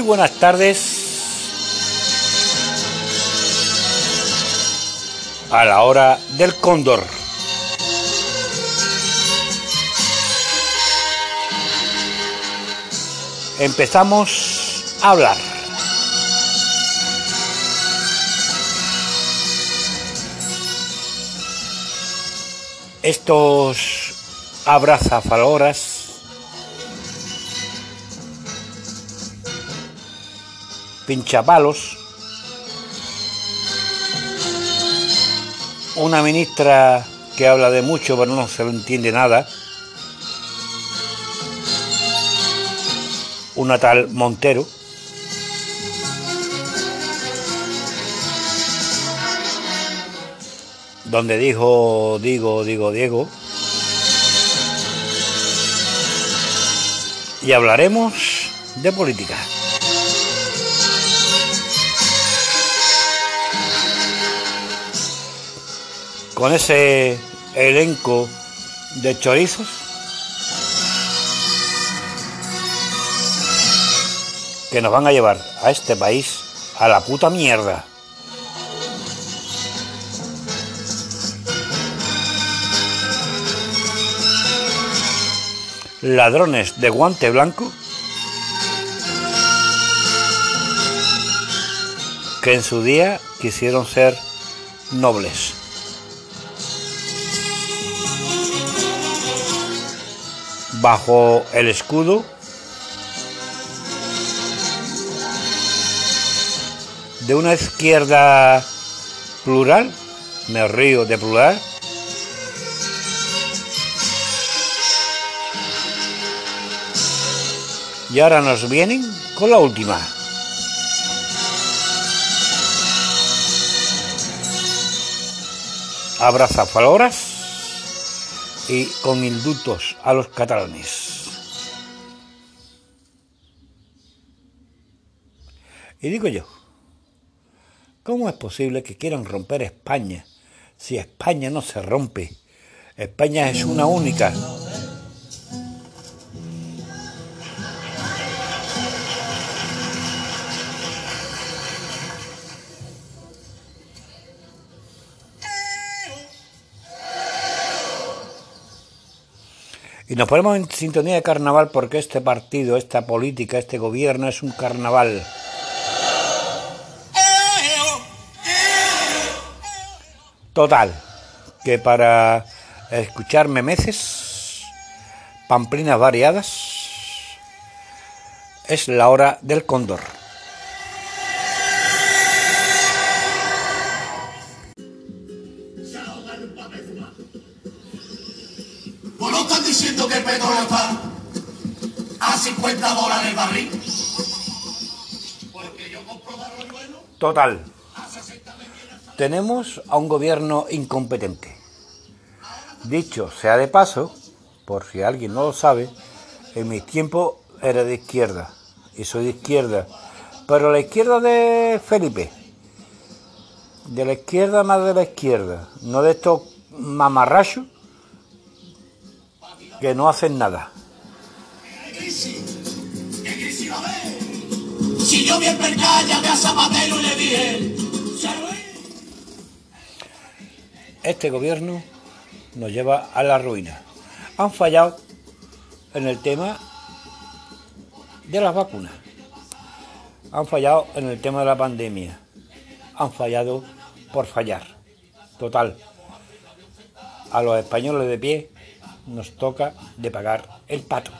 buenas tardes. A la hora del cóndor. Empezamos a hablar. Estos abrazafaloras pinchapalos, una ministra que habla de mucho pero no se le entiende nada, una tal Montero, donde dijo, digo, digo, Diego, y hablaremos de política. Con ese elenco de chorizos. que nos van a llevar a este país a la puta mierda. Ladrones de guante blanco que en su día quisieron ser nobles. Bajo el escudo. De una izquierda plural, me río de plural, y ahora nos vienen con la última. Abrazafaloras y con indultos a los catalanes. Y digo yo, ¿cómo es posible que quieran romper España si España no se rompe? España es una única. Y nos ponemos en sintonía de carnaval porque este partido, esta política, este gobierno es un carnaval. Total, que para escucharme meces, pamplinas variadas, es la hora del cóndor. Total. Tenemos a un gobierno incompetente. Dicho sea de paso, por si alguien no lo sabe, en mi tiempo era de izquierda y soy de izquierda, pero la izquierda de Felipe, de la izquierda más de la izquierda, no de estos mamarrachos que no hacen nada. Si yo vi a Zapatero y le dije, Este gobierno nos lleva a la ruina. Han fallado en el tema de las vacunas. Han fallado en el tema de la pandemia. Han fallado por fallar. Total. A los españoles de pie nos toca de pagar el pato.